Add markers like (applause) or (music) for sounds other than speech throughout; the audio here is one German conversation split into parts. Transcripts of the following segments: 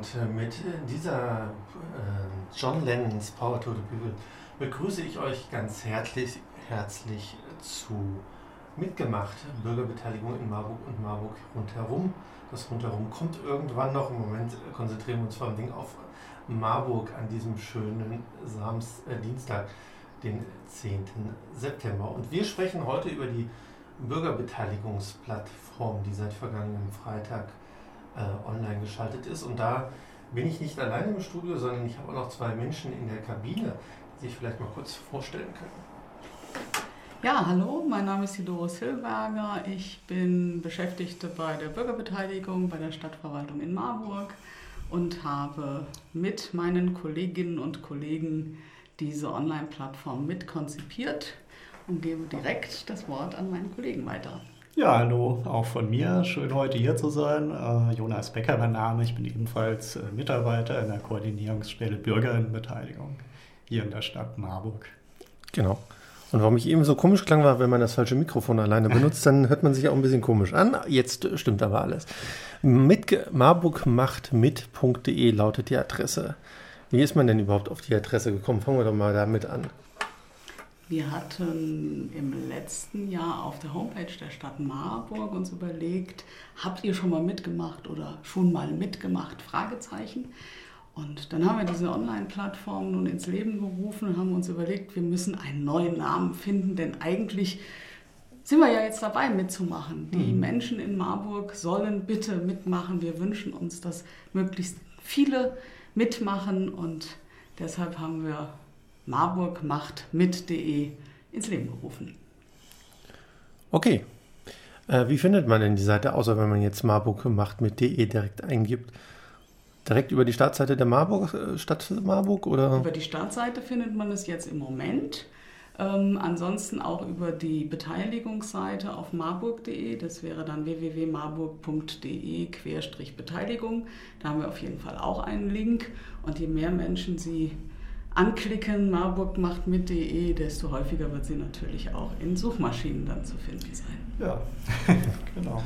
und äh, mit dieser äh, John Lennons Power to the People begrüße ich euch ganz herzlich, herzlich zu Mitgemacht, Bürgerbeteiligung in Marburg und Marburg rundherum. Das rundherum kommt irgendwann noch. Im Moment konzentrieren wir uns vor allem auf Marburg an diesem schönen Samst, äh, Dienstag, den 10. September. Und wir sprechen heute über die Bürgerbeteiligungsplattform, die seit vergangenem Freitag äh, online geschaltet ist. Und da bin ich nicht alleine im Studio, sondern ich habe auch noch zwei Menschen in der Kabine, die sich vielleicht mal kurz vorstellen können. Ja, hallo, mein Name ist Doris Hillberger. Ich bin Beschäftigte bei der Bürgerbeteiligung bei der Stadtverwaltung in Marburg und habe mit meinen Kolleginnen und Kollegen diese Online-Plattform mitkonzipiert und gebe direkt das Wort an meinen Kollegen weiter. Ja, hallo, auch von mir. Schön heute hier zu sein. Äh, Jonas Becker mein Name. Ich bin ebenfalls äh, Mitarbeiter in der Koordinierungsstelle Bürgerinnenbeteiligung hier in der Stadt Marburg. Genau. Und warum ich eben so komisch klang war, wenn man das falsche Mikrofon alleine (laughs) benutzt, dann hört man sich auch ein bisschen komisch an. Jetzt stimmt aber alles. Mit marburgmachtmit.de lautet die Adresse. Wie ist man denn überhaupt auf die Adresse gekommen? Fangen wir doch mal damit an. Wir hatten im letzten Jahr auf der Homepage der Stadt Marburg uns überlegt, habt ihr schon mal mitgemacht oder schon mal mitgemacht? Fragezeichen. Und dann haben wir diese Online-Plattform nun ins Leben gerufen und haben uns überlegt, wir müssen einen neuen Namen finden, denn eigentlich sind wir ja jetzt dabei mitzumachen. Die mhm. Menschen in Marburg sollen bitte mitmachen. Wir wünschen uns, dass möglichst viele mitmachen und deshalb haben wir Marburg macht mit.de ins Leben gerufen. Okay. Äh, wie findet man denn die Seite, außer wenn man jetzt Marburg macht mit.de direkt eingibt? Direkt über die Startseite der Marburg, äh, Stadt Marburg oder? Über die Startseite findet man es jetzt im Moment. Ähm, ansonsten auch über die Beteiligungsseite auf marburg.de. Das wäre dann www.marburg.de-beteiligung. Da haben wir auf jeden Fall auch einen Link. Und je mehr Menschen Sie anklicken, Marburg macht mit.de, desto häufiger wird sie natürlich auch in Suchmaschinen dann zu finden sein. Ja, (laughs) genau.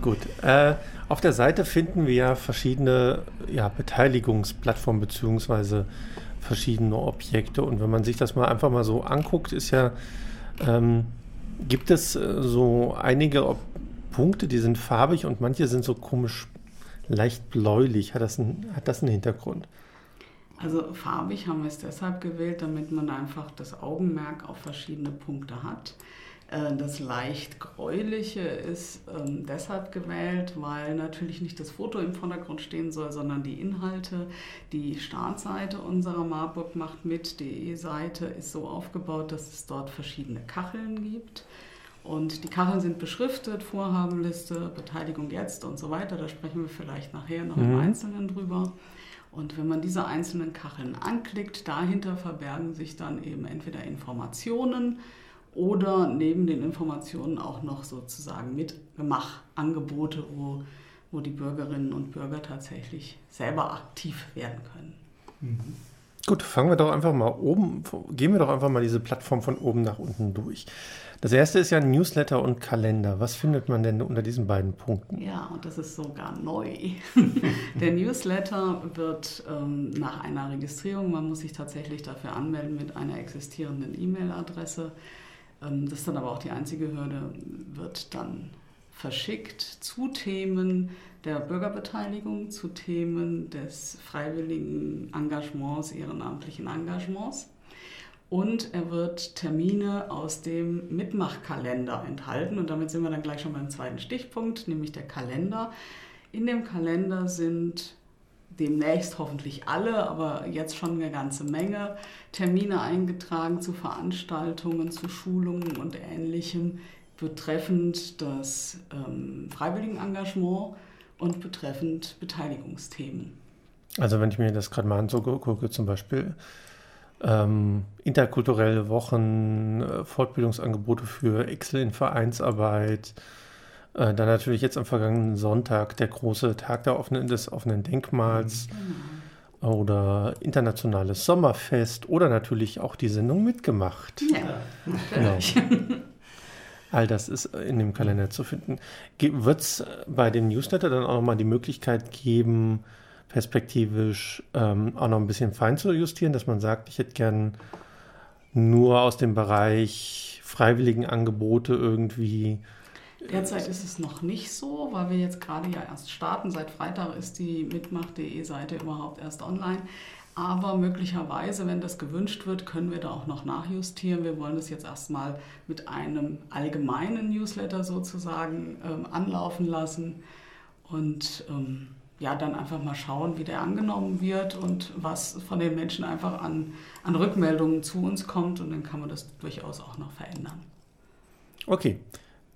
Gut. Äh, auf der Seite finden wir ja verschiedene ja, Beteiligungsplattformen bzw. verschiedene Objekte. Und wenn man sich das mal einfach mal so anguckt, ist ja, ähm, gibt es äh, so einige Ob Punkte, die sind farbig und manche sind so komisch leicht bläulich. Hat das, ein, hat das einen Hintergrund? Also farbig haben wir es deshalb gewählt, damit man einfach das Augenmerk auf verschiedene Punkte hat. Äh, das leicht gräuliche ist ähm, deshalb gewählt, weil natürlich nicht das Foto im Vordergrund stehen soll, sondern die Inhalte. Die Startseite unserer Marburg macht mit.de Seite ist so aufgebaut, dass es dort verschiedene Kacheln gibt. Und die Kacheln sind beschriftet, Vorhabenliste, Beteiligung jetzt und so weiter. Da sprechen wir vielleicht nachher noch mhm. im Einzelnen drüber. Und wenn man diese einzelnen Kacheln anklickt, dahinter verbergen sich dann eben entweder Informationen oder neben den Informationen auch noch sozusagen Mitgemachangebote, wo, wo die Bürgerinnen und Bürger tatsächlich selber aktiv werden können. Mhm. Gut, fangen wir doch einfach mal oben, gehen wir doch einfach mal diese Plattform von oben nach unten durch. Das erste ist ja Newsletter und Kalender. Was findet man denn unter diesen beiden Punkten? Ja, und das ist sogar neu. (laughs) Der Newsletter wird ähm, nach einer Registrierung, man muss sich tatsächlich dafür anmelden mit einer existierenden E-Mail-Adresse. Ähm, das ist dann aber auch die einzige Hürde, wird dann verschickt zu Themen der Bürgerbeteiligung, zu Themen des freiwilligen Engagements, ehrenamtlichen Engagements und er wird Termine aus dem Mitmachkalender enthalten. Und damit sind wir dann gleich schon beim zweiten Stichpunkt, nämlich der Kalender. In dem Kalender sind demnächst hoffentlich alle, aber jetzt schon eine ganze Menge Termine eingetragen zu Veranstaltungen, zu Schulungen und ähnlichem betreffend das ähm, Freiwilligenengagement und betreffend Beteiligungsthemen. Also wenn ich mir das gerade mal angucke, zum Beispiel ähm, interkulturelle Wochen, äh, Fortbildungsangebote für Excel in Vereinsarbeit. Äh, dann natürlich jetzt am vergangenen Sonntag der große Tag der offenen, des offenen Denkmals. Mhm. Oder internationales Sommerfest oder natürlich auch die Sendung mitgemacht. Ja, genau. (laughs) All das ist in dem Kalender zu finden. Wird es bei dem Newsletter dann auch nochmal die Möglichkeit geben, perspektivisch ähm, auch noch ein bisschen fein zu justieren, dass man sagt, ich hätte gern nur aus dem Bereich freiwilligen Angebote irgendwie. Derzeit ist es noch nicht so, weil wir jetzt gerade ja erst starten. Seit Freitag ist die mitmach.de Seite überhaupt erst online. Aber möglicherweise, wenn das gewünscht wird, können wir da auch noch nachjustieren. Wir wollen das jetzt erstmal mit einem allgemeinen Newsletter sozusagen ähm, anlaufen lassen und ähm, ja, dann einfach mal schauen, wie der angenommen wird und was von den Menschen einfach an, an Rückmeldungen zu uns kommt und dann kann man das durchaus auch noch verändern. Okay,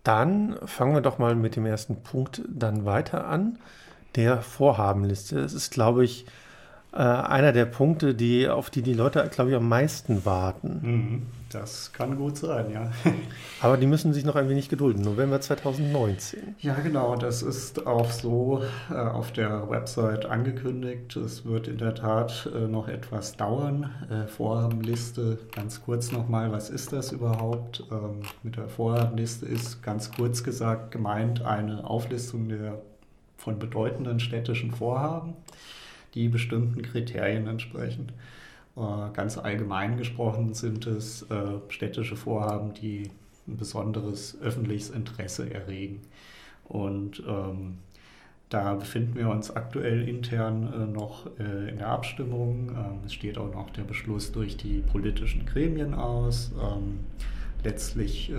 dann fangen wir doch mal mit dem ersten Punkt dann weiter an, der Vorhabenliste. Es ist, glaube ich, äh, einer der Punkte, die, auf die die Leute, glaube ich, am meisten warten. Mhm. Das kann gut sein, ja. (laughs) Aber die müssen sich noch ein wenig gedulden. November 2019. Ja, genau. Das ist auch so äh, auf der Website angekündigt. Es wird in der Tat äh, noch etwas dauern. Äh, Vorhabenliste, ganz kurz nochmal, was ist das überhaupt? Ähm, mit der Vorhabenliste ist ganz kurz gesagt gemeint eine Auflistung der von bedeutenden städtischen Vorhaben, die bestimmten Kriterien entsprechen. Äh, ganz allgemein gesprochen sind es äh, städtische Vorhaben, die ein besonderes öffentliches Interesse erregen. Und ähm, da befinden wir uns aktuell intern äh, noch äh, in der Abstimmung. Ähm, es steht auch noch der Beschluss durch die politischen Gremien aus. Ähm, letztlich äh,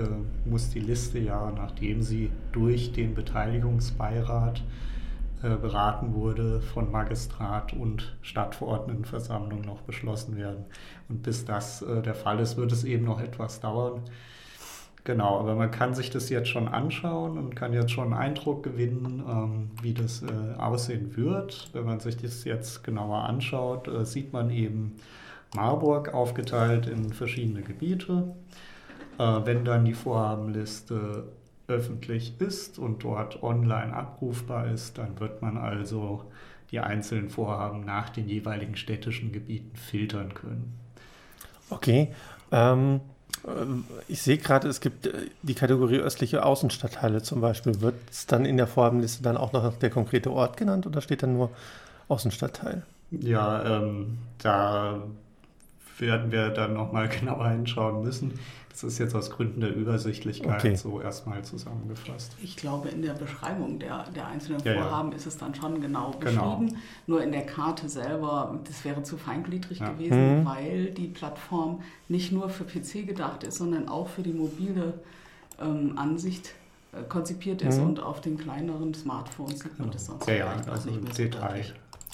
muss die Liste ja, nachdem sie durch den Beteiligungsbeirat beraten wurde, von Magistrat und Stadtverordnetenversammlung noch beschlossen werden. Und bis das äh, der Fall ist, wird es eben noch etwas dauern. Genau, aber man kann sich das jetzt schon anschauen und kann jetzt schon einen Eindruck gewinnen, ähm, wie das äh, aussehen wird. Wenn man sich das jetzt genauer anschaut, äh, sieht man eben Marburg aufgeteilt in verschiedene Gebiete. Äh, wenn dann die Vorhabenliste öffentlich ist und dort online abrufbar ist, dann wird man also die einzelnen Vorhaben nach den jeweiligen städtischen Gebieten filtern können. Okay. Ähm, äh, ich sehe gerade, es gibt äh, die Kategorie östliche Außenstadtteile zum Beispiel. Wird es dann in der Vorhabenliste dann auch noch der konkrete Ort genannt oder steht dann nur Außenstadtteil? Ja, ähm, da werden wir dann nochmal (laughs) genauer hinschauen müssen. Das ist jetzt aus Gründen der Übersichtlichkeit okay. so erstmal zusammengefasst. Ich glaube, in der Beschreibung der, der einzelnen ja, Vorhaben ja. ist es dann schon genau, genau beschrieben. Genau. Nur in der Karte selber, das wäre zu feingliedrig ja. gewesen, mhm. weil die Plattform nicht nur für PC gedacht ist, sondern auch für die mobile ähm, Ansicht äh, konzipiert ist mhm. und auf den kleineren Smartphones sieht man genau. das sonst ja, ja, also nicht mehr Detail.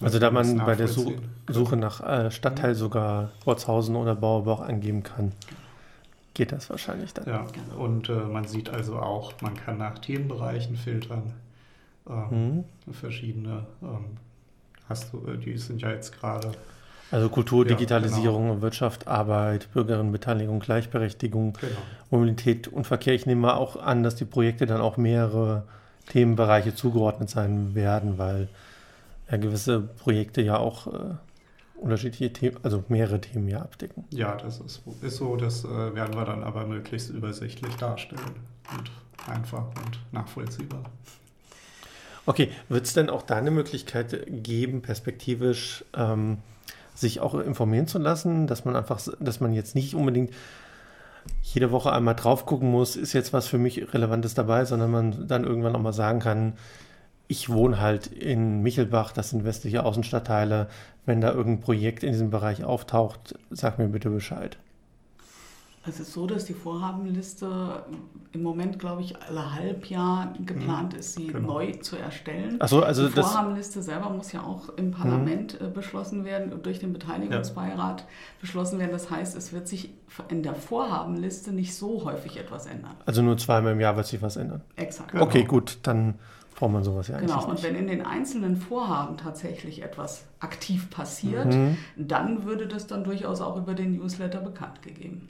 So also da man bei der Suche nach äh, Stadtteil sogar Rotzhausen oder Bauerbauch angeben kann geht das wahrscheinlich dann. Ja, und äh, man sieht also auch, man kann nach Themenbereichen filtern. Ähm, mhm. Verschiedene, ähm, hast du, äh, die sind ja jetzt gerade. Also Kultur, ja, Digitalisierung, genau. Wirtschaft, Arbeit, Bürgerinnenbeteiligung, Gleichberechtigung, genau. Mobilität und Verkehr. Ich nehme mal auch an, dass die Projekte dann auch mehrere Themenbereiche zugeordnet sein werden, weil ja gewisse Projekte ja auch äh, unterschiedliche Themen, also mehrere Themen ja abdecken. Ja, das ist, ist so. Das äh, werden wir dann aber möglichst übersichtlich darstellen und einfach und nachvollziehbar. Okay, wird es denn auch da eine Möglichkeit geben, perspektivisch ähm, sich auch informieren zu lassen, dass man einfach, dass man jetzt nicht unbedingt jede Woche einmal drauf gucken muss, ist jetzt was für mich Relevantes dabei, sondern man dann irgendwann auch mal sagen kann, ich wohne halt in Michelbach, das sind westliche Außenstadtteile. Wenn da irgendein Projekt in diesem Bereich auftaucht, sag mir bitte Bescheid. Es ist so, dass die Vorhabenliste im Moment, glaube ich, alle Halbjahr geplant mhm. ist, sie genau. neu zu erstellen. Ach so, also die Vorhabenliste selber muss ja auch im Parlament mhm. beschlossen werden und durch den Beteiligungsbeirat ja. beschlossen werden. Das heißt, es wird sich in der Vorhabenliste nicht so häufig etwas ändern. Also nur zweimal im Jahr wird sich was ändern. Exakt. Genau. Okay, gut, dann braucht man sowas ja Genau, und wenn in den einzelnen Vorhaben tatsächlich etwas aktiv passiert, mhm. dann würde das dann durchaus auch über den Newsletter bekannt gegeben.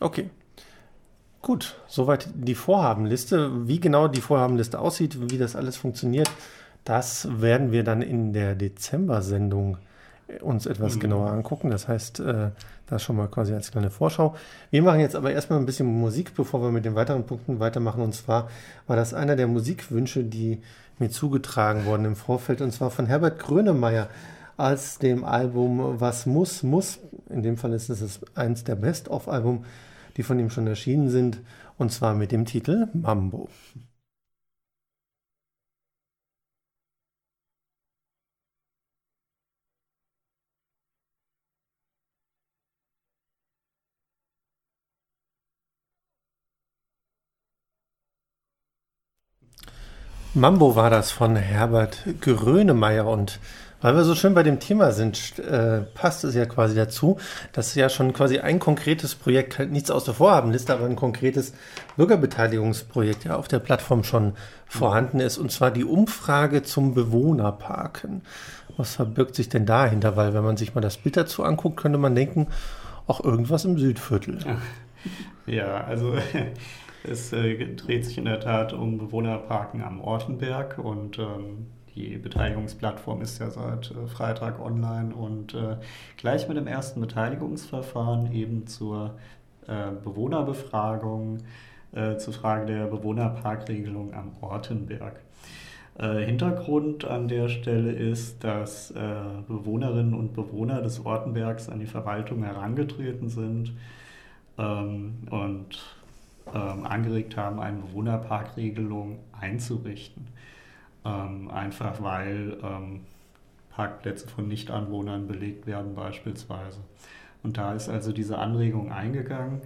Okay. Gut, soweit die Vorhabenliste. Wie genau die Vorhabenliste aussieht, wie das alles funktioniert, das werden wir dann in der Dezember-Sendung uns etwas mhm. genauer angucken. Das heißt, äh, das schon mal quasi als kleine Vorschau. Wir machen jetzt aber erstmal ein bisschen Musik, bevor wir mit den weiteren Punkten weitermachen. Und zwar war das einer der Musikwünsche, die mir zugetragen wurden im Vorfeld, und zwar von Herbert Grönemeyer als dem Album Was muss, muss. In dem Fall ist es eins der Best-of-Album, die von ihm schon erschienen sind, und zwar mit dem Titel Mambo. Mambo war das von Herbert Grönemeyer und weil wir so schön bei dem Thema sind, äh, passt es ja quasi dazu, dass ja schon quasi ein konkretes Projekt, halt nichts aus der Vorhabenliste, aber ein konkretes Bürgerbeteiligungsprojekt ja auf der Plattform schon vorhanden ist, und zwar die Umfrage zum Bewohnerparken. Was verbirgt sich denn dahinter? Weil wenn man sich mal das Bild dazu anguckt, könnte man denken, auch irgendwas im Südviertel. Ja, also es äh, dreht sich in der Tat um Bewohnerparken am Ortenberg und ähm, die Beteiligungsplattform ist ja seit äh, Freitag online und äh, gleich mit dem ersten Beteiligungsverfahren eben zur äh, Bewohnerbefragung äh, zur Frage der Bewohnerparkregelung am Ortenberg. Äh, Hintergrund an der Stelle ist, dass Bewohnerinnen und Bewohner des Ortenbergs an die Verwaltung herangetreten sind ähm, und ähm, angeregt haben, eine Bewohnerparkregelung einzurichten. Ähm, einfach weil ähm, Parkplätze von Nichtanwohnern belegt werden beispielsweise. Und da ist also diese Anregung eingegangen.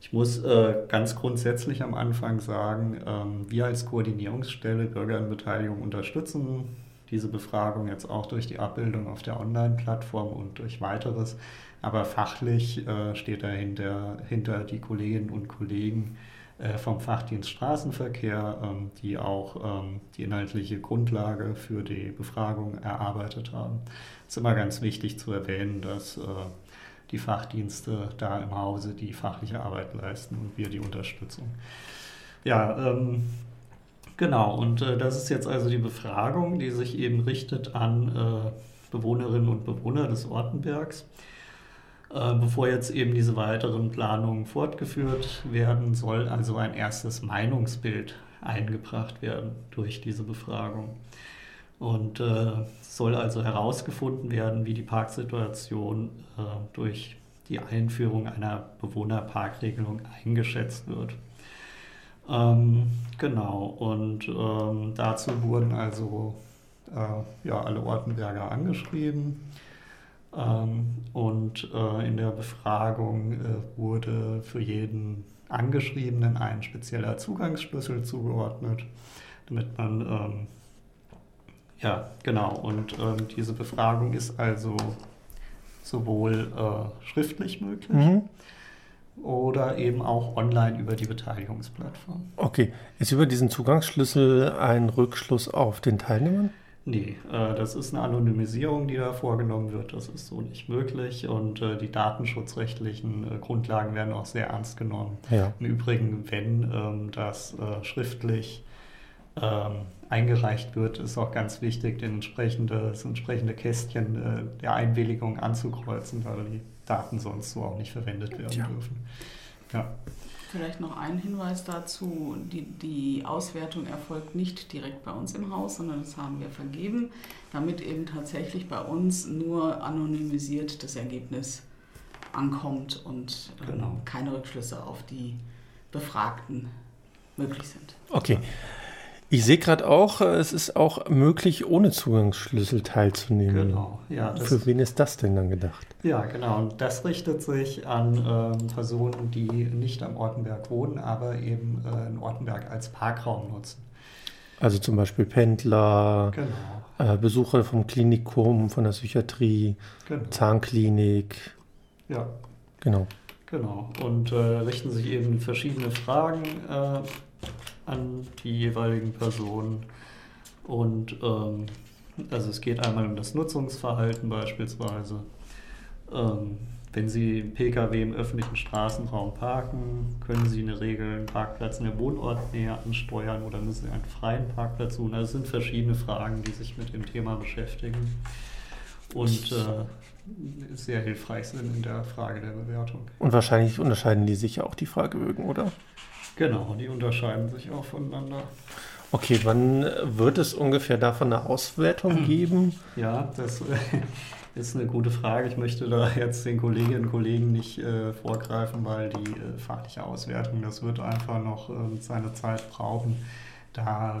Ich muss äh, ganz grundsätzlich am Anfang sagen, ähm, wir als Koordinierungsstelle Bürgerinnenbeteiligung unterstützen diese Befragung jetzt auch durch die Abbildung auf der Online-Plattform und durch weiteres. Aber fachlich äh, steht dahinter hinter die Kolleginnen und Kollegen äh, vom Fachdienst Straßenverkehr, ähm, die auch ähm, die inhaltliche Grundlage für die Befragung erarbeitet haben. Es ist immer ganz wichtig zu erwähnen, dass äh, die Fachdienste da im Hause die fachliche Arbeit leisten und wir die Unterstützung. Ja, ähm, genau. Und äh, das ist jetzt also die Befragung, die sich eben richtet an äh, Bewohnerinnen und Bewohner des Ortenbergs. Äh, bevor jetzt eben diese weiteren Planungen fortgeführt werden, soll also ein erstes Meinungsbild eingebracht werden durch diese Befragung. Und äh, soll also herausgefunden werden, wie die Parksituation äh, durch die Einführung einer Bewohnerparkregelung eingeschätzt wird. Ähm, genau, und ähm, dazu wurden also äh, ja, alle Ortenberger angeschrieben ähm, und äh, in der Befragung äh, wurde für jeden Angeschriebenen ein spezieller Zugangsschlüssel zugeordnet, damit man, ähm, ja, genau, und ähm, diese Befragung ist also sowohl äh, schriftlich möglich. Mhm oder eben auch online über die Beteiligungsplattform. Okay, ist über diesen Zugangsschlüssel ein Rückschluss auf den Teilnehmern? Nee, äh, das ist eine Anonymisierung, die da vorgenommen wird. Das ist so nicht möglich und äh, die datenschutzrechtlichen äh, Grundlagen werden auch sehr ernst genommen. Ja. Im Übrigen, wenn ähm, das äh, schriftlich ähm, eingereicht wird, ist auch ganz wichtig, den entsprechende, das entsprechende Kästchen äh, der Einwilligung anzukreuzen, weil die Daten sonst so auch nicht verwendet werden ja. dürfen. Ja. Vielleicht noch ein Hinweis dazu. Die, die Auswertung erfolgt nicht direkt bei uns im Haus, sondern das haben wir vergeben, damit eben tatsächlich bei uns nur anonymisiert das Ergebnis ankommt und ähm, genau. keine Rückschlüsse auf die Befragten möglich sind. Okay. Ich sehe gerade auch, äh, es ist auch möglich, ohne Zugangsschlüssel teilzunehmen. Genau, ja. Für wen ist das denn dann gedacht? Ja, genau. Und das richtet sich an ähm, Personen, die nicht am Ortenberg wohnen, aber eben äh, in Ortenberg als Parkraum nutzen. Also zum Beispiel Pendler, genau. äh, Besucher vom Klinikum, von der Psychiatrie, genau. Zahnklinik. Ja. Genau. Genau. Und äh, richten sich eben verschiedene Fragen äh, an die jeweiligen Personen. Und ähm, also es geht einmal um das Nutzungsverhalten beispielsweise. Ähm, wenn Sie Pkw im öffentlichen Straßenraum parken, können Sie in der Regel einen Parkplatz in der Wohnortnähe ansteuern oder müssen Sie einen freien Parkplatz suchen? Also es sind verschiedene Fragen, die sich mit dem Thema beschäftigen. und äh, sehr hilfreich sind in der Frage der Bewertung. Und wahrscheinlich unterscheiden die sich ja auch die Fragebögen, oder? Genau, die unterscheiden sich auch voneinander. Okay, wann wird es ungefähr davon eine Auswertung geben? Ja, das (laughs) ist eine gute Frage. Ich möchte da jetzt den Kolleginnen und Kollegen nicht äh, vorgreifen, weil die äh, fachliche Auswertung, das wird einfach noch äh, seine Zeit brauchen. Da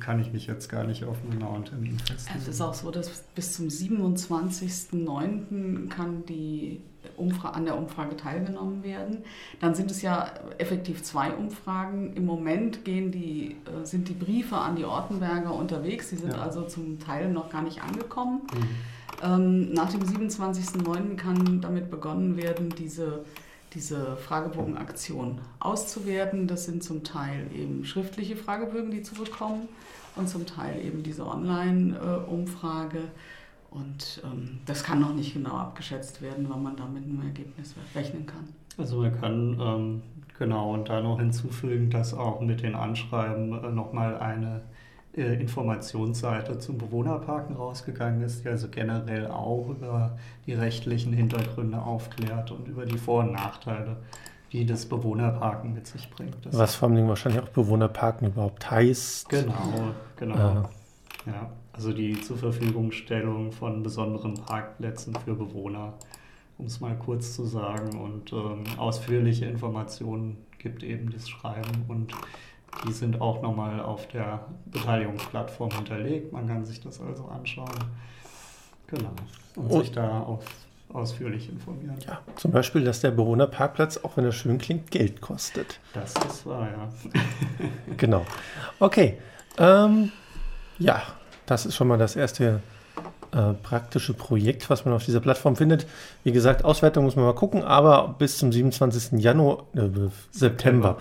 kann ich mich jetzt gar nicht auf einen genauen Termin festlegen. Es ist auch so, dass bis zum 27.09. kann die Umfra an der Umfrage teilgenommen werden. Dann sind es ja effektiv zwei Umfragen. Im Moment gehen die, äh, sind die Briefe an die Ortenberger unterwegs. Die sind ja. also zum Teil noch gar nicht angekommen. Mhm. Ähm, nach dem 27.09. kann damit begonnen werden, diese diese Fragebogenaktion auszuwerten. Das sind zum Teil eben schriftliche Fragebögen, die zu bekommen und zum Teil eben diese Online-Umfrage. Und ähm, das kann noch nicht genau abgeschätzt werden, wann man da mit einem Ergebnis rechnen kann. Also man kann ähm, genau und da noch hinzufügen, dass auch mit den Anschreiben äh, nochmal eine äh, Informationsseite zum Bewohnerparken rausgegangen ist, die also generell auch über die rechtlichen Hintergründe aufklärt und über die Vor- und Nachteile, die das Bewohnerparken mit sich bringt. Das Was vor allem wahrscheinlich auch Bewohnerparken überhaupt heißt. Genau, genau. Äh. Ja, also die Zurverfügungstellung von besonderen Parkplätzen für Bewohner, um es mal kurz zu sagen. Und ähm, ausführliche Informationen gibt eben das Schreiben und die sind auch nochmal auf der Beteiligungsplattform hinterlegt. Man kann sich das also anschauen. Genau. Und, und sich da auf, ausführlich informieren. Ja, zum Beispiel, dass der Bewohnerparkplatz, auch wenn er schön klingt, Geld kostet. Das ist wahr, ja. (laughs) genau. Okay. Ähm, ja, das ist schon mal das erste äh, praktische Projekt, was man auf dieser Plattform findet. Wie gesagt, Auswertung muss man mal gucken, aber bis zum 27. Januar, äh, September,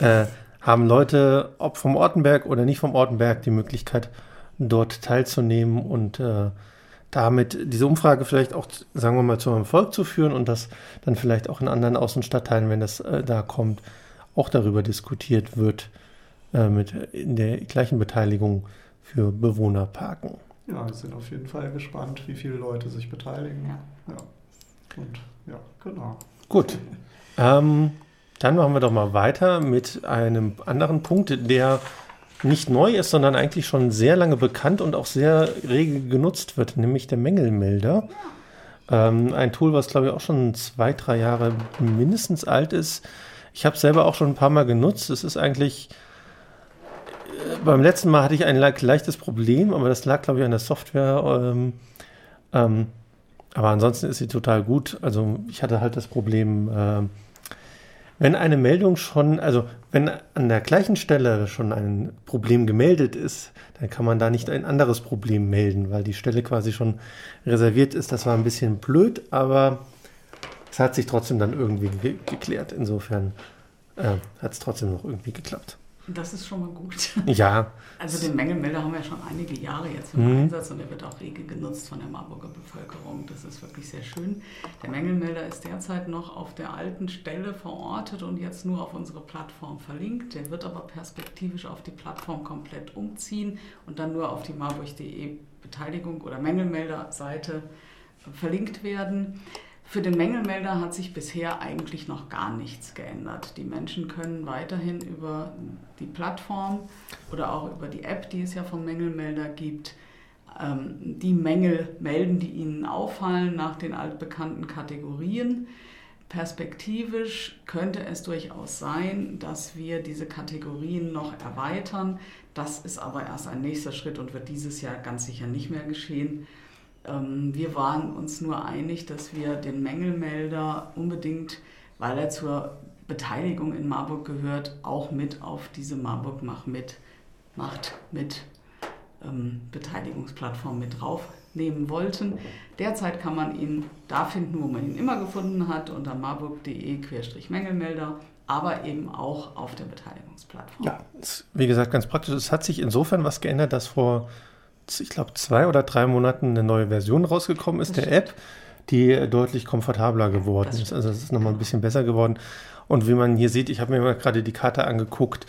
ja. äh, haben Leute, ob vom Ortenberg oder nicht vom Ortenberg, die Möglichkeit, dort teilzunehmen und äh, damit diese Umfrage vielleicht auch, sagen wir mal, zum Erfolg zu führen und das dann vielleicht auch in anderen Außenstadtteilen, wenn das äh, da kommt, auch darüber diskutiert wird, äh, mit in der gleichen Beteiligung für Bewohnerparken. Ja, wir sind auf jeden Fall gespannt, wie viele Leute sich beteiligen. Ja. ja. Und ja, genau. Gut. Ähm, dann machen wir doch mal weiter mit einem anderen Punkt, der nicht neu ist, sondern eigentlich schon sehr lange bekannt und auch sehr rege genutzt wird, nämlich der Mängelmelder. Ähm, ein Tool, was glaube ich auch schon zwei, drei Jahre mindestens alt ist. Ich habe es selber auch schon ein paar Mal genutzt. Es ist eigentlich, beim letzten Mal hatte ich ein leichtes Problem, aber das lag glaube ich an der Software. Ähm, ähm, aber ansonsten ist sie total gut. Also ich hatte halt das Problem, äh, wenn eine Meldung schon, also wenn an der gleichen Stelle schon ein Problem gemeldet ist, dann kann man da nicht ein anderes Problem melden, weil die Stelle quasi schon reserviert ist. Das war ein bisschen blöd, aber es hat sich trotzdem dann irgendwie ge geklärt. Insofern äh, hat es trotzdem noch irgendwie geklappt. Das ist schon mal gut. Ja. Also den Mängelmelder haben wir schon einige Jahre jetzt im mhm. Einsatz und der wird auch rege genutzt von der Marburger Bevölkerung. Das ist wirklich sehr schön. Der Mängelmelder ist derzeit noch auf der alten Stelle verortet und jetzt nur auf unsere Plattform verlinkt. Der wird aber perspektivisch auf die Plattform komplett umziehen und dann nur auf die marburg.de Beteiligung oder Mängelmelder-Seite verlinkt werden. Für den Mängelmelder hat sich bisher eigentlich noch gar nichts geändert. Die Menschen können weiterhin über die Plattform oder auch über die App, die es ja vom Mängelmelder gibt, ähm, die Mängel melden, die ihnen auffallen nach den altbekannten Kategorien. Perspektivisch könnte es durchaus sein, dass wir diese Kategorien noch erweitern. Das ist aber erst ein nächster Schritt und wird dieses Jahr ganz sicher nicht mehr geschehen. Ähm, wir waren uns nur einig, dass wir den Mängelmelder unbedingt, weil er zur Beteiligung in Marburg gehört, auch mit auf diese Marburg Mach mit, Macht mit ähm, Beteiligungsplattform mit draufnehmen wollten. Derzeit kann man ihn da finden, wo man ihn immer gefunden hat, unter marburg.de-mängelmelder, aber eben auch auf der Beteiligungsplattform. Ja, wie gesagt, ganz praktisch. Es hat sich insofern was geändert, dass vor ich glaube, zwei oder drei Monaten eine neue Version rausgekommen ist der App, die deutlich komfortabler geworden ist. Also es ist nochmal ein bisschen besser geworden. Und wie man hier sieht, ich habe mir mal gerade die Karte angeguckt.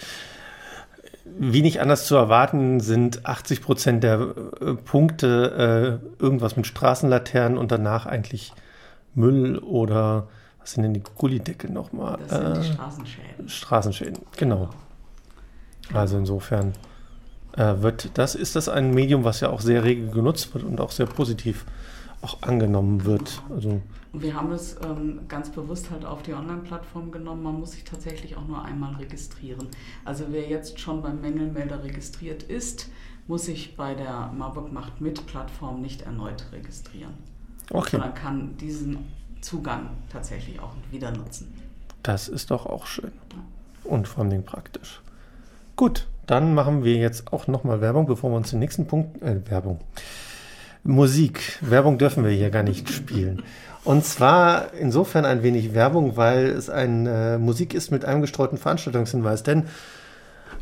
wie nicht anders zu erwarten, sind 80 Prozent der äh, Punkte äh, irgendwas mit Straßenlaternen und danach eigentlich Müll oder was sind denn die Gullideckel nochmal? Das sind die äh, Straßenschäden. Straßenschäden, genau. Also insofern wird das, ist das ein Medium, was ja auch sehr rege genutzt wird und auch sehr positiv auch angenommen wird. Also wir haben es ähm, ganz bewusst halt auf die Online-Plattform genommen. Man muss sich tatsächlich auch nur einmal registrieren. Also wer jetzt schon beim Mängelmelder registriert ist, muss sich bei der Marburg macht mit Plattform nicht erneut registrieren. Okay. Sondern kann diesen Zugang tatsächlich auch wieder nutzen. Das ist doch auch schön. Und vor allem praktisch. Gut, dann machen wir jetzt auch nochmal Werbung, bevor wir uns den nächsten Punkt. Äh, Werbung. Musik. Werbung dürfen wir hier gar nicht spielen. Und zwar insofern ein wenig Werbung, weil es ein äh, Musik ist mit einem gestreuten Veranstaltungshinweis. Denn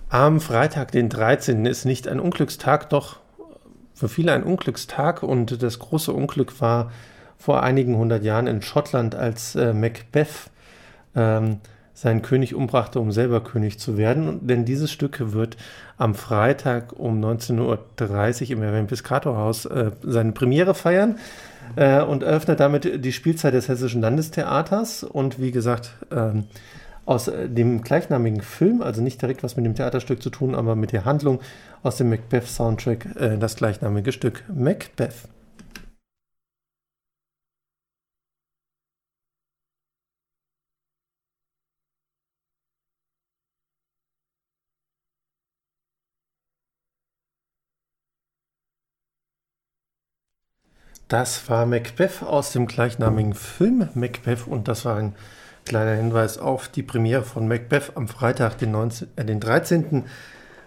am Freitag, den 13. ist nicht ein Unglückstag, doch für viele ein Unglückstag. Und das große Unglück war vor einigen hundert Jahren in Schottland, als äh, Macbeth ähm, seinen König umbrachte, um selber König zu werden. Denn dieses Stück wird am Freitag um 19.30 Uhr im Erwin Piscator Haus äh, seine Premiere feiern äh, und eröffnet damit die Spielzeit des Hessischen Landestheaters. Und wie gesagt, ähm, aus äh, dem gleichnamigen Film, also nicht direkt was mit dem Theaterstück zu tun, aber mit der Handlung aus dem Macbeth-Soundtrack, äh, das gleichnamige Stück Macbeth. Das war Macbeth aus dem gleichnamigen Film Macbeth und das war ein kleiner Hinweis auf die Premiere von Macbeth am Freitag, den, 19, äh, den 13.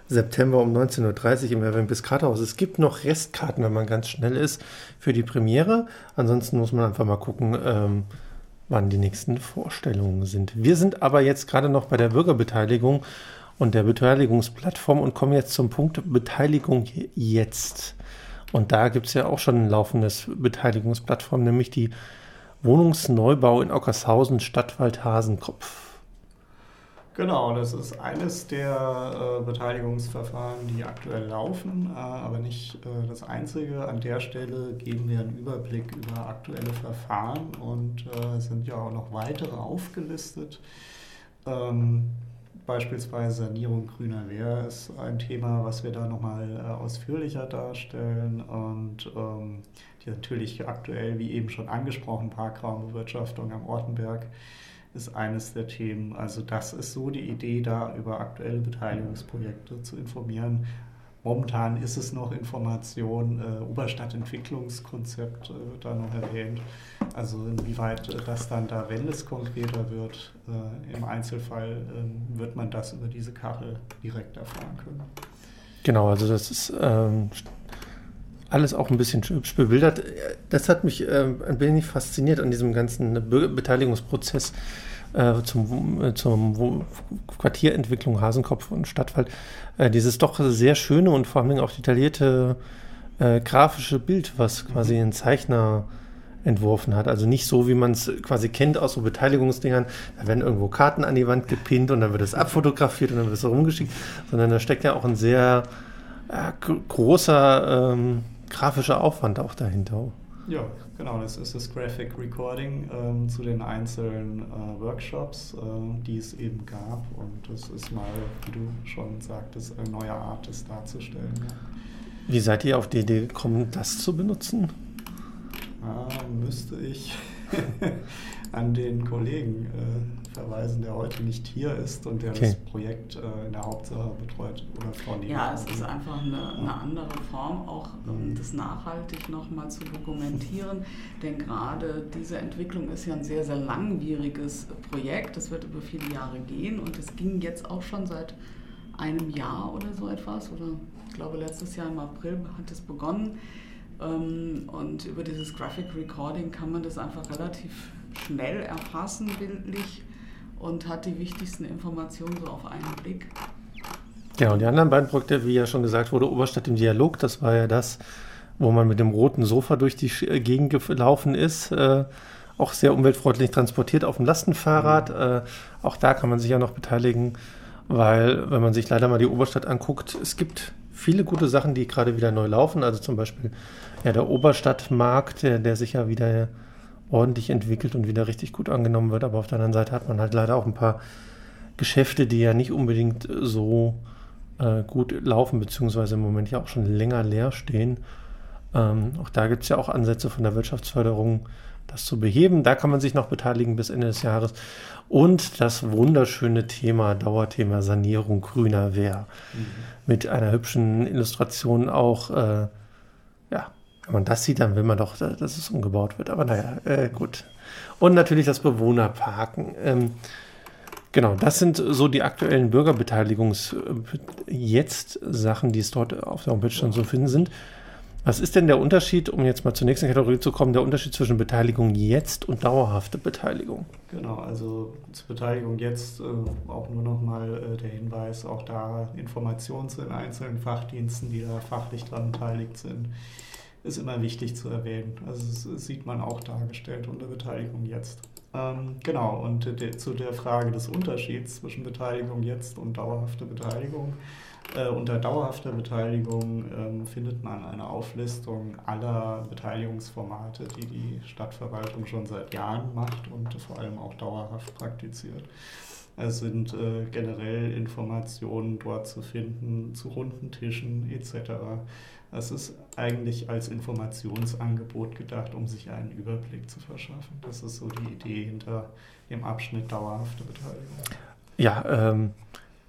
September um 19.30 Uhr im Erwin Piscatorhaus. Es gibt noch Restkarten, wenn man ganz schnell ist, für die Premiere. Ansonsten muss man einfach mal gucken, ähm, wann die nächsten Vorstellungen sind. Wir sind aber jetzt gerade noch bei der Bürgerbeteiligung und der Beteiligungsplattform und kommen jetzt zum Punkt Beteiligung jetzt. Und da gibt es ja auch schon ein laufendes Beteiligungsplattform, nämlich die Wohnungsneubau in Ockershausen, Stadtwald Hasenkopf. Genau, das ist eines der äh, Beteiligungsverfahren, die aktuell laufen, äh, aber nicht äh, das einzige. An der Stelle geben wir einen Überblick über aktuelle Verfahren und äh, es sind ja auch noch weitere aufgelistet. Ähm, Beispielsweise Sanierung grüner Wehr ist ein Thema, was wir da nochmal äh, ausführlicher darstellen. Und ähm, die natürlich aktuell, wie eben schon angesprochen, Parkraumbewirtschaftung am Ortenberg ist eines der Themen. Also das ist so die Idee, da über aktuelle Beteiligungsprojekte zu informieren. Momentan ist es noch Information, äh, Oberstadtentwicklungskonzept äh, wird da noch erwähnt. Also inwieweit äh, das dann da, wenn es konkreter wird, äh, im Einzelfall äh, wird man das über diese Kachel direkt erfahren können. Genau, also das ist ähm, alles auch ein bisschen hübsch bebildert. Das hat mich äh, ein wenig fasziniert an diesem ganzen Be Beteiligungsprozess äh, zum, äh, zum Quartierentwicklung Hasenkopf und Stadtwald, äh, dieses doch sehr schöne und vor allem auch detaillierte äh, grafische Bild, was quasi ein Zeichner entworfen hat. Also nicht so, wie man es quasi kennt aus so Beteiligungsdingern. Da werden irgendwo Karten an die Wand gepinnt und dann wird es abfotografiert und dann wird es rumgeschickt, sondern da steckt ja auch ein sehr großer ähm, grafischer Aufwand auch dahinter. Ja, genau, das ist das Graphic Recording ähm, zu den einzelnen äh, Workshops, äh, die es eben gab. Und das ist mal, wie du schon sagtest, eine neue Art, das darzustellen. Wie seid ihr auf die Idee gekommen, das zu benutzen? Ah, müsste ich (laughs) an den Kollegen äh, verweisen, der heute nicht hier ist und der okay. das Projekt äh, in der Hauptsache betreut. Oder Frau Ja, es ist einfach eine, eine andere Form, auch mhm. das nachhaltig nochmal zu dokumentieren. Denn gerade diese Entwicklung ist ja ein sehr, sehr langwieriges Projekt. Das wird über viele Jahre gehen und es ging jetzt auch schon seit einem Jahr oder so etwas. Oder ich glaube, letztes Jahr im April hat es begonnen. Ähm, und über dieses Graphic Recording kann man das einfach relativ schnell erfassen, bildlich und hat die wichtigsten Informationen so auf einen Blick. Ja, und die anderen beiden Projekte, wie ja schon gesagt wurde, Oberstadt im Dialog, das war ja das, wo man mit dem roten Sofa durch die äh, Gegend gelaufen ist. Äh, auch sehr umweltfreundlich transportiert auf dem Lastenfahrrad. Mhm. Äh, auch da kann man sich ja noch beteiligen. weil wenn man sich leider mal die Oberstadt anguckt, es gibt viele gute Sachen, die gerade wieder neu laufen. Also zum Beispiel ja, der Oberstadtmarkt, der, der sich ja wieder ordentlich entwickelt und wieder richtig gut angenommen wird. Aber auf der anderen Seite hat man halt leider auch ein paar Geschäfte, die ja nicht unbedingt so äh, gut laufen, beziehungsweise im Moment ja auch schon länger leer stehen. Ähm, auch da gibt es ja auch Ansätze von der Wirtschaftsförderung, das zu beheben. Da kann man sich noch beteiligen bis Ende des Jahres. Und das wunderschöne Thema, Dauerthema Sanierung grüner Wehr. Mhm. Mit einer hübschen Illustration auch, äh, wenn man das sieht, dann will man doch, dass es umgebaut wird. Aber naja, äh, gut. Und natürlich das Bewohnerparken. Ähm, genau, das sind so die aktuellen Bürgerbeteiligungs-Jetzt-Sachen, die es dort auf der Homepage schon zu finden sind. Was ist denn der Unterschied, um jetzt mal zur nächsten Kategorie zu kommen, der Unterschied zwischen Beteiligung jetzt und dauerhafte Beteiligung? Genau, also zur Beteiligung jetzt äh, auch nur nochmal äh, der Hinweis, auch da Informationen zu den einzelnen Fachdiensten, die da fachlich dran beteiligt sind, ist immer wichtig zu erwähnen. Also das sieht man auch dargestellt unter Beteiligung jetzt. Ähm, genau, und de, zu der Frage des Unterschieds zwischen Beteiligung jetzt und dauerhafte Beteiligung äh, unter dauerhafter Beteiligung ähm, findet man eine Auflistung aller Beteiligungsformate, die die Stadtverwaltung schon seit Jahren macht und vor allem auch dauerhaft praktiziert. Es sind äh, generell Informationen dort zu finden zu runden Tischen etc. Es ist eigentlich als Informationsangebot gedacht, um sich einen Überblick zu verschaffen. Das ist so die Idee hinter dem Abschnitt dauerhafte Beteiligung. Ja, ähm,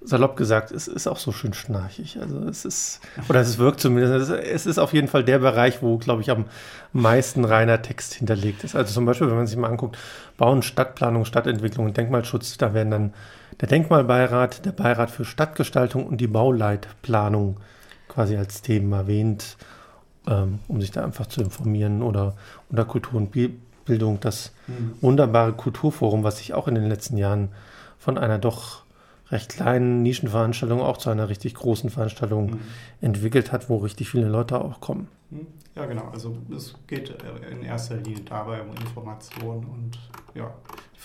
salopp gesagt, es ist auch so schön schnarchig. Also es ist, oder es wirkt zumindest, es ist auf jeden Fall der Bereich, wo, glaube ich, am meisten reiner Text hinterlegt ist. Also zum Beispiel, wenn man sich mal anguckt, Bauen, Stadtplanung, Stadtentwicklung und Denkmalschutz, da werden dann der Denkmalbeirat, der Beirat für Stadtgestaltung und die Bauleitplanung quasi als Themen erwähnt, ähm, um sich da einfach zu informieren oder unter Kultur und Bildung das mhm. wunderbare Kulturforum, was sich auch in den letzten Jahren von einer doch recht kleinen Nischenveranstaltung auch zu einer richtig großen Veranstaltung mhm. entwickelt hat, wo richtig viele Leute auch kommen. Mhm. Ja, genau. Also es geht äh, in erster Linie dabei um Information und ja,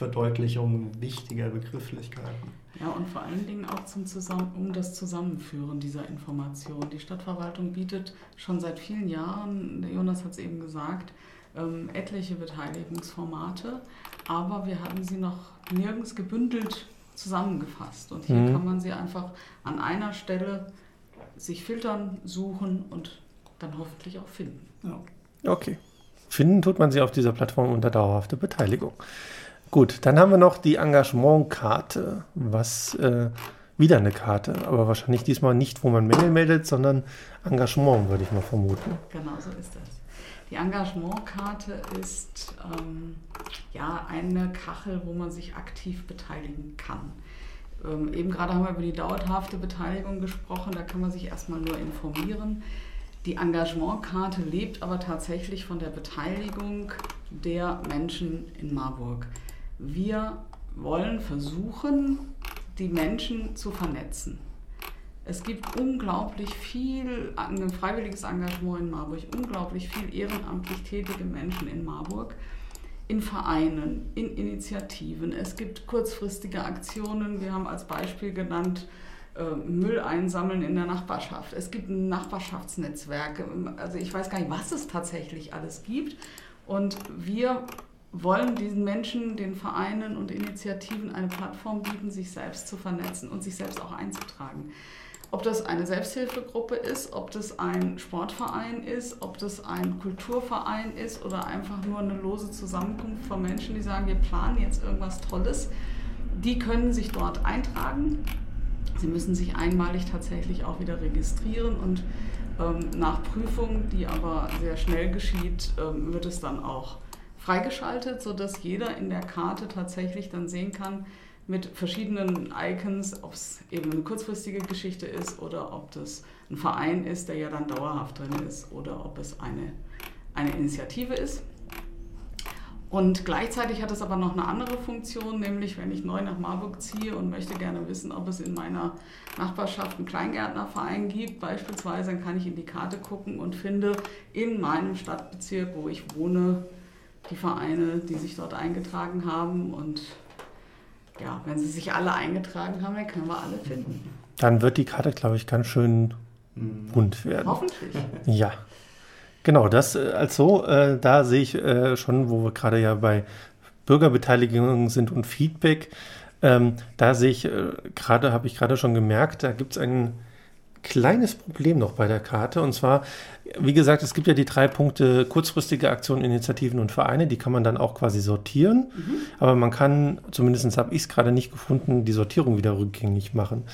Verdeutlichung wichtiger Begrifflichkeiten. Ja, und vor allen Dingen auch zum Zusammen um das Zusammenführen dieser Informationen. Die Stadtverwaltung bietet schon seit vielen Jahren, der Jonas hat es eben gesagt, ähm, etliche Beteiligungsformate, aber wir haben sie noch nirgends gebündelt zusammengefasst. Und hier mhm. kann man sie einfach an einer Stelle sich filtern, suchen und dann hoffentlich auch finden. Ja. Okay. Finden tut man sie auf dieser Plattform unter dauerhafte Beteiligung. Gut, dann haben wir noch die Engagementkarte, was äh, wieder eine Karte, aber wahrscheinlich diesmal nicht, wo man Mängel meldet, sondern Engagement, würde ich mal vermuten. Genau so ist das. Die Engagementkarte ist ähm, ja eine Kachel, wo man sich aktiv beteiligen kann. Ähm, eben gerade haben wir über die dauerhafte Beteiligung gesprochen, da kann man sich erstmal nur informieren. Die Engagementkarte lebt aber tatsächlich von der Beteiligung der Menschen in Marburg. Wir wollen versuchen, die Menschen zu vernetzen. Es gibt unglaublich viel freiwilliges Engagement in Marburg, unglaublich viel ehrenamtlich tätige Menschen in Marburg, in Vereinen, in Initiativen. Es gibt kurzfristige Aktionen. Wir haben als Beispiel genannt, äh, Müll einsammeln in der Nachbarschaft. Es gibt ein Nachbarschaftsnetzwerk. Also ich weiß gar nicht, was es tatsächlich alles gibt. Und wir wollen diesen Menschen, den Vereinen und Initiativen eine Plattform bieten, sich selbst zu vernetzen und sich selbst auch einzutragen. Ob das eine Selbsthilfegruppe ist, ob das ein Sportverein ist, ob das ein Kulturverein ist oder einfach nur eine lose Zusammenkunft von Menschen, die sagen, wir planen jetzt irgendwas Tolles, die können sich dort eintragen. Sie müssen sich einmalig tatsächlich auch wieder registrieren und ähm, nach Prüfung, die aber sehr schnell geschieht, ähm, wird es dann auch freigeschaltet, sodass jeder in der Karte tatsächlich dann sehen kann, mit verschiedenen Icons, ob es eben eine kurzfristige Geschichte ist oder ob das ein Verein ist, der ja dann dauerhaft drin ist oder ob es eine, eine Initiative ist. Und gleichzeitig hat es aber noch eine andere Funktion, nämlich wenn ich neu nach Marburg ziehe und möchte gerne wissen, ob es in meiner Nachbarschaft einen Kleingärtnerverein gibt, beispielsweise, dann kann ich in die Karte gucken und finde in meinem Stadtbezirk, wo ich wohne, die Vereine, die sich dort eingetragen haben und ja, wenn sie sich alle eingetragen haben, dann können wir alle finden. Dann wird die Karte, glaube ich, ganz schön mhm. bunt werden. Hoffentlich. Ja. Genau, das äh, als so, äh, da sehe ich äh, schon, wo wir gerade ja bei Bürgerbeteiligung sind und Feedback. Ähm, da sehe ich äh, gerade, habe ich gerade schon gemerkt, da gibt es ein kleines Problem noch bei der Karte. Und zwar, wie gesagt, es gibt ja die drei Punkte kurzfristige Aktionen, Initiativen und Vereine, die kann man dann auch quasi sortieren. Mhm. Aber man kann, zumindest habe ich es gerade nicht gefunden, die Sortierung wieder rückgängig machen.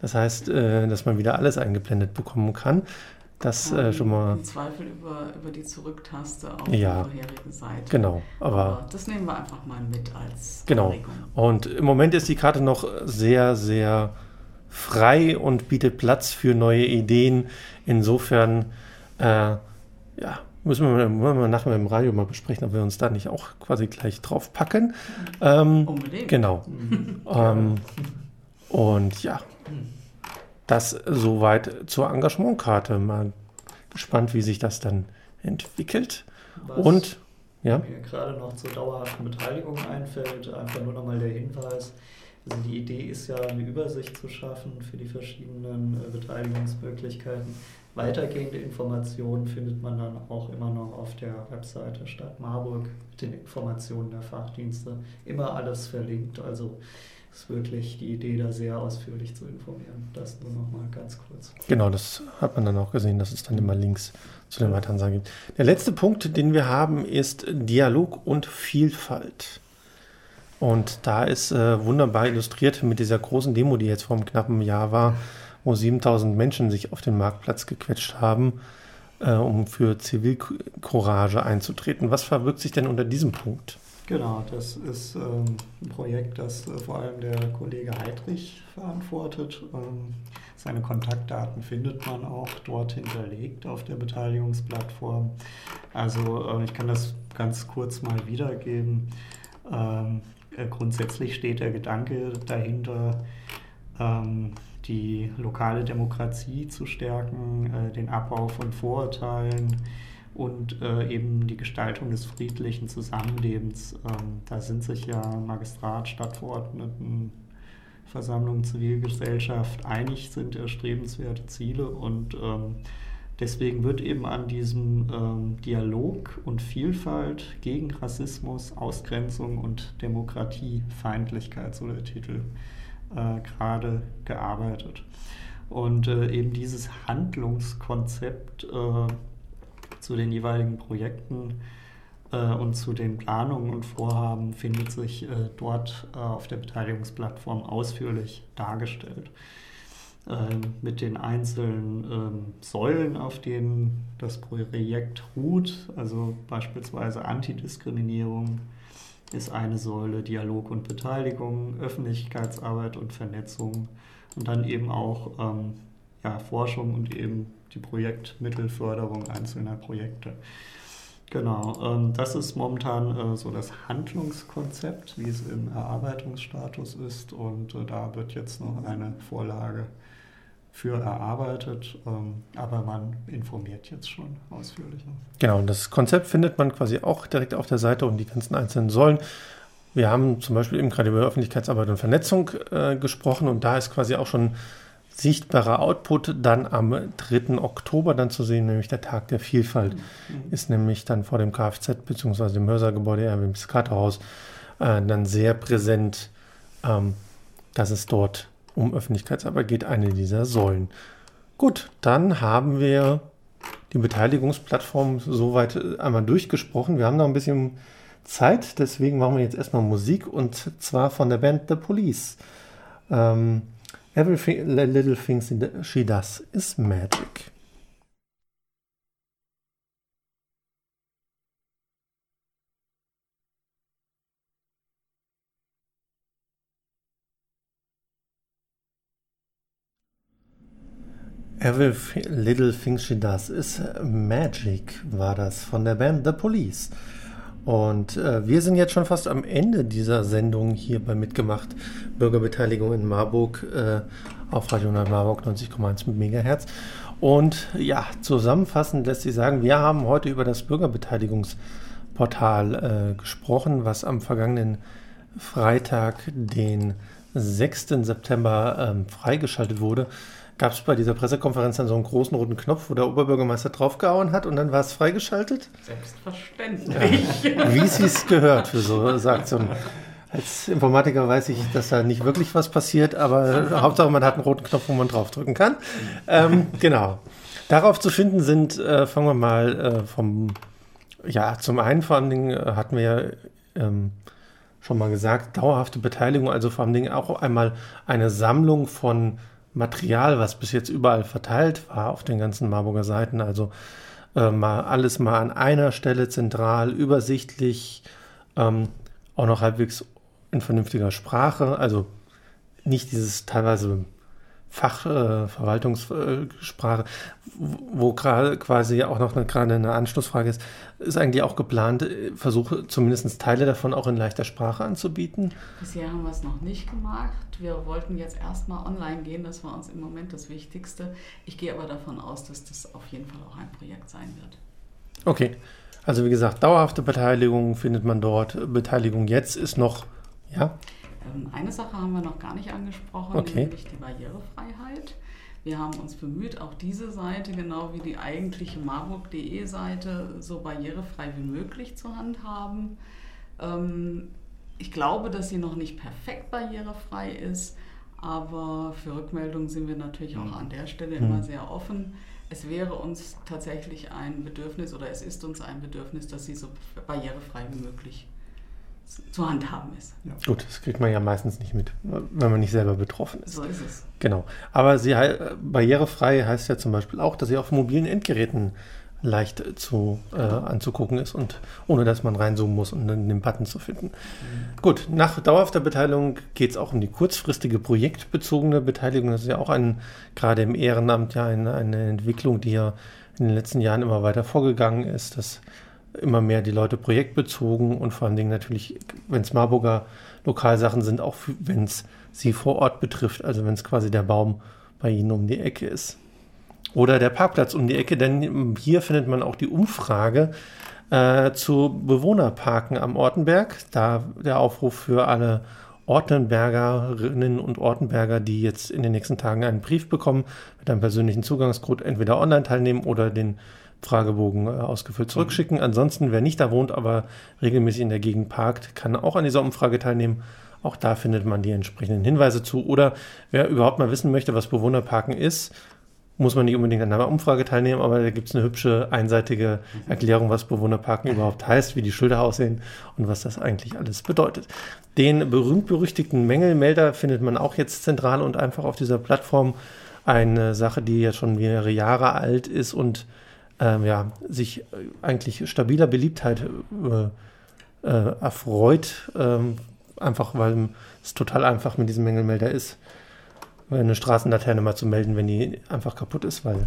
Das heißt, äh, dass man wieder alles eingeblendet bekommen kann. Das äh, schon mal. Im Zweifel über, über die Zurücktaste auf ja, der vorherigen Seite. Genau, aber, aber, Das nehmen wir einfach mal mit als Genau. Anregung. Und im Moment ist die Karte noch sehr, sehr frei und bietet Platz für neue Ideen. Insofern, äh, ja, müssen wir, müssen wir nachher im Radio mal besprechen, ob wir uns da nicht auch quasi gleich drauf packen. Ähm, Unbedingt. Genau. ähm, und ja. Das soweit zur Engagementkarte. Mal gespannt, wie sich das dann entwickelt. Was Und ja. mir gerade noch zur dauerhaften Beteiligung einfällt, einfach nur nochmal der Hinweis. Also die Idee ist ja, eine Übersicht zu schaffen für die verschiedenen äh, Beteiligungsmöglichkeiten. Weitergehende Informationen findet man dann auch immer noch auf der Webseite Stadt Marburg mit den Informationen der Fachdienste. Immer alles verlinkt. Also ist wirklich die Idee, da sehr ausführlich zu informieren. Das nur noch mal ganz kurz. Genau, das hat man dann auch gesehen, dass es dann immer Links zu den weiteren Sachen gibt. Der letzte Punkt, den wir haben, ist Dialog und Vielfalt. Und da ist äh, wunderbar illustriert mit dieser großen Demo, die jetzt vor einem knappen Jahr war, wo 7000 Menschen sich auf den Marktplatz gequetscht haben, äh, um für Zivilcourage einzutreten. Was verbirgt sich denn unter diesem Punkt? Genau, das ist ähm, ein Projekt, das äh, vor allem der Kollege Heidrich verantwortet. Ähm, seine Kontaktdaten findet man auch dort hinterlegt auf der Beteiligungsplattform. Also äh, ich kann das ganz kurz mal wiedergeben. Ähm, äh, grundsätzlich steht der Gedanke dahinter, ähm, die lokale Demokratie zu stärken, äh, den Abbau von Vorurteilen, und äh, eben die Gestaltung des friedlichen Zusammenlebens. Ähm, da sind sich ja Magistrat, Stadtverordneten, Versammlung, Zivilgesellschaft einig, sind erstrebenswerte Ziele und ähm, deswegen wird eben an diesem ähm, Dialog und Vielfalt gegen Rassismus, Ausgrenzung und Demokratiefeindlichkeit, so der Titel, äh, gerade gearbeitet. Und äh, eben dieses Handlungskonzept äh, zu den jeweiligen Projekten äh, und zu den Planungen und Vorhaben findet sich äh, dort äh, auf der Beteiligungsplattform ausführlich dargestellt. Ähm, mit den einzelnen ähm, Säulen, auf denen das Projekt ruht, also beispielsweise Antidiskriminierung ist eine Säule, Dialog und Beteiligung, Öffentlichkeitsarbeit und Vernetzung und dann eben auch ähm, ja, Forschung und eben die Projektmittelförderung einzelner Projekte. Genau, ähm, das ist momentan äh, so das Handlungskonzept, wie es im Erarbeitungsstatus ist. Und äh, da wird jetzt noch eine Vorlage für erarbeitet, ähm, aber man informiert jetzt schon ausführlicher. Genau, und das Konzept findet man quasi auch direkt auf der Seite und die ganzen einzelnen Säulen. Wir haben zum Beispiel eben gerade über Öffentlichkeitsarbeit und Vernetzung äh, gesprochen und da ist quasi auch schon sichtbarer Output dann am 3. Oktober dann zu sehen, nämlich der Tag der Vielfalt. Mhm. Ist nämlich dann vor dem Kfz bzw. dem Mörsergebäude im Skaterhaus äh, dann sehr präsent, ähm, dass es dort um Öffentlichkeitsarbeit geht, eine dieser Säulen. Gut, dann haben wir die Beteiligungsplattform soweit äh, einmal durchgesprochen. Wir haben noch ein bisschen Zeit, deswegen machen wir jetzt erstmal Musik und zwar von der Band The Police. Ähm, Every little thing she does is magic. Every little thing she does is magic, war das von der Band The Police. Und äh, wir sind jetzt schon fast am Ende dieser Sendung hier bei Mitgemacht Bürgerbeteiligung in Marburg äh, auf Radio Marburg 90,1 MHz. Und ja, zusammenfassend lässt sich sagen, wir haben heute über das Bürgerbeteiligungsportal äh, gesprochen, was am vergangenen Freitag, den 6. September, ähm, freigeschaltet wurde, gab es bei dieser Pressekonferenz dann so einen großen roten Knopf, wo der Oberbürgermeister draufgehauen hat und dann war es freigeschaltet? Selbstverständlich. Ja, wie sie es gehört für so, ein als Informatiker weiß ich, dass da nicht wirklich was passiert, aber Hauptsache man hat einen roten Knopf, wo man draufdrücken kann. Ähm, genau. Darauf zu finden sind, äh, fangen wir mal äh, vom, ja, zum einen vor allen Dingen äh, hatten wir ähm, schon mal gesagt, dauerhafte Beteiligung, also vor allen Dingen auch einmal eine Sammlung von Material, was bis jetzt überall verteilt war auf den ganzen Marburger Seiten, also äh, mal alles mal an einer Stelle zentral, übersichtlich, ähm, auch noch halbwegs in vernünftiger Sprache, also nicht dieses teilweise Fachverwaltungssprache, äh, wo gerade quasi auch noch eine, gerade eine Anschlussfrage ist, ist eigentlich auch geplant, äh, Versuche zumindest Teile davon auch in leichter Sprache anzubieten? Bisher haben wir es noch nicht gemacht. Wir wollten jetzt erstmal online gehen, das war uns im Moment das Wichtigste. Ich gehe aber davon aus, dass das auf jeden Fall auch ein Projekt sein wird. Okay, also wie gesagt, dauerhafte Beteiligung findet man dort. Beteiligung jetzt ist noch ja. Ähm, eine Sache haben wir noch gar nicht angesprochen, okay. nämlich die Barrierefreiheit. Wir haben uns bemüht, auch diese Seite, genau wie die eigentliche marburg.de Seite, so barrierefrei wie möglich zu handhaben. Ähm, ich glaube, dass sie noch nicht perfekt barrierefrei ist, aber für Rückmeldungen sind wir natürlich auch an der Stelle mhm. immer sehr offen. Es wäre uns tatsächlich ein Bedürfnis oder es ist uns ein Bedürfnis, dass sie so barrierefrei wie möglich ist zu handhaben ist. Ja. Gut, das kriegt man ja meistens nicht mit, wenn man nicht selber betroffen ist. So ist es. Genau. Aber sie, barrierefrei heißt ja zum Beispiel auch, dass sie auf mobilen Endgeräten leicht zu, äh, anzugucken ist und ohne dass man reinzoomen muss, um den Button zu finden. Mhm. Gut, nach dauerhafter Beteiligung geht es auch um die kurzfristige projektbezogene Beteiligung. Das ist ja auch ein, gerade im Ehrenamt ja eine, eine Entwicklung, die ja in den letzten Jahren immer weiter vorgegangen ist, dass immer mehr die Leute projektbezogen und vor allen Dingen natürlich, wenn es Marburger Lokalsachen sind, auch wenn es sie vor Ort betrifft, also wenn es quasi der Baum bei ihnen um die Ecke ist. Oder der Parkplatz um die Ecke, denn hier findet man auch die Umfrage äh, zu Bewohnerparken am Ortenberg. Da der Aufruf für alle Ortenbergerinnen und Ortenberger, die jetzt in den nächsten Tagen einen Brief bekommen mit einem persönlichen Zugangscode, entweder online teilnehmen oder den Fragebogen äh, ausgefüllt zurückschicken. Ansonsten, wer nicht da wohnt, aber regelmäßig in der Gegend parkt, kann auch an dieser Umfrage teilnehmen. Auch da findet man die entsprechenden Hinweise zu. Oder wer überhaupt mal wissen möchte, was Bewohnerparken ist, muss man nicht unbedingt an einer Umfrage teilnehmen, aber da gibt es eine hübsche, einseitige Erklärung, was Bewohnerparken (laughs) überhaupt heißt, wie die Schilder aussehen und was das eigentlich alles bedeutet. Den berühmt-berüchtigten Mängelmelder findet man auch jetzt zentral und einfach auf dieser Plattform. Eine Sache, die ja schon mehrere Jahre alt ist und ähm, ja, sich eigentlich stabiler Beliebtheit äh, äh, erfreut, ähm, einfach weil es total einfach mit diesem Mängelmelder ist, eine Straßenlaterne mal zu melden, wenn die einfach kaputt ist, weil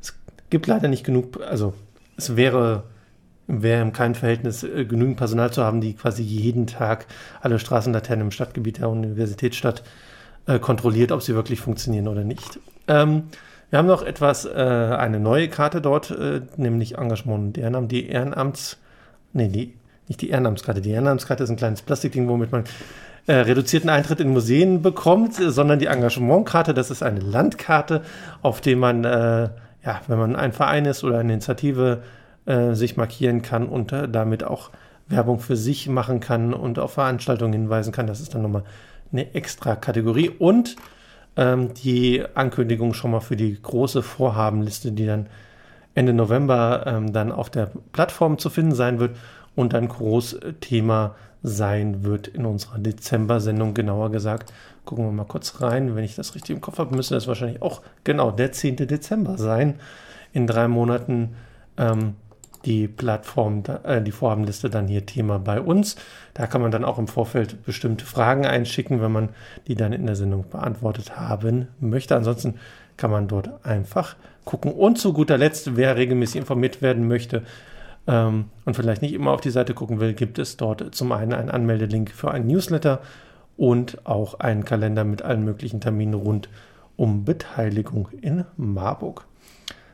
es gibt leider nicht genug, also es wäre wäre im kein Verhältnis äh, genügend Personal zu haben, die quasi jeden Tag alle Straßenlaternen im Stadtgebiet der Universitätsstadt äh, kontrolliert, ob sie wirklich funktionieren oder nicht. Ähm, wir haben noch etwas, äh, eine neue Karte dort, äh, nämlich Engagement und Ehrenamt. Die Ehrenamts, nee, die, nicht die Ehrenamtskarte. Die Ehrenamtskarte ist ein kleines Plastikding, womit man äh, reduzierten Eintritt in Museen bekommt, sondern die Engagementkarte, das ist eine Landkarte, auf der man, äh, ja, wenn man ein Verein ist oder eine Initiative, äh, sich markieren kann und äh, damit auch Werbung für sich machen kann und auf Veranstaltungen hinweisen kann. Das ist dann nochmal eine extra Kategorie. Und ähm, die Ankündigung schon mal für die große Vorhabenliste, die dann Ende November ähm, dann auf der Plattform zu finden sein wird und dann groß Thema sein wird in unserer Dezember-Sendung, genauer gesagt. Gucken wir mal kurz rein. Wenn ich das richtig im Kopf habe, müsste das wahrscheinlich auch genau der 10. Dezember sein. In drei Monaten ähm, die Plattform, äh, die Vorhabenliste dann hier Thema bei uns. Da kann man dann auch im Vorfeld bestimmte Fragen einschicken, wenn man die dann in der Sendung beantwortet haben möchte. Ansonsten kann man dort einfach gucken. Und zu guter Letzt, wer regelmäßig informiert werden möchte ähm, und vielleicht nicht immer auf die Seite gucken will, gibt es dort zum einen einen Anmeldelink für einen Newsletter und auch einen Kalender mit allen möglichen Terminen rund um Beteiligung in Marburg.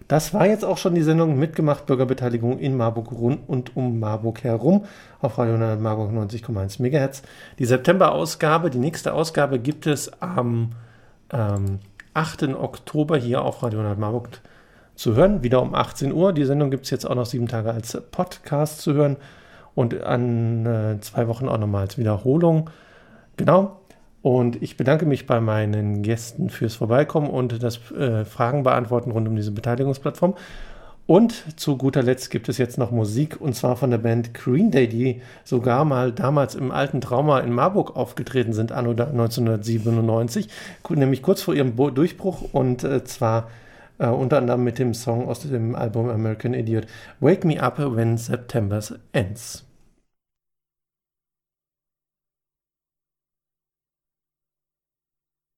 Das war jetzt auch schon die Sendung Mitgemacht Bürgerbeteiligung in Marburg rund und um Marburg herum auf Radio 100 Marburg 90,1 MHz. Die September-Ausgabe, die nächste Ausgabe gibt es am ähm, 8. Oktober hier auf Radio 100 Marburg zu hören, wieder um 18 Uhr. Die Sendung gibt es jetzt auch noch sieben Tage als Podcast zu hören und an äh, zwei Wochen auch nochmal als Wiederholung. Genau. Und ich bedanke mich bei meinen Gästen fürs Vorbeikommen und das äh, Fragen beantworten rund um diese Beteiligungsplattform. Und zu guter Letzt gibt es jetzt noch Musik und zwar von der Band Green Day, die sogar mal damals im alten Trauma in Marburg aufgetreten sind, anno 1997, nämlich kurz vor ihrem Durchbruch und äh, zwar äh, unter anderem mit dem Song aus dem Album American Idiot Wake Me Up When September Ends.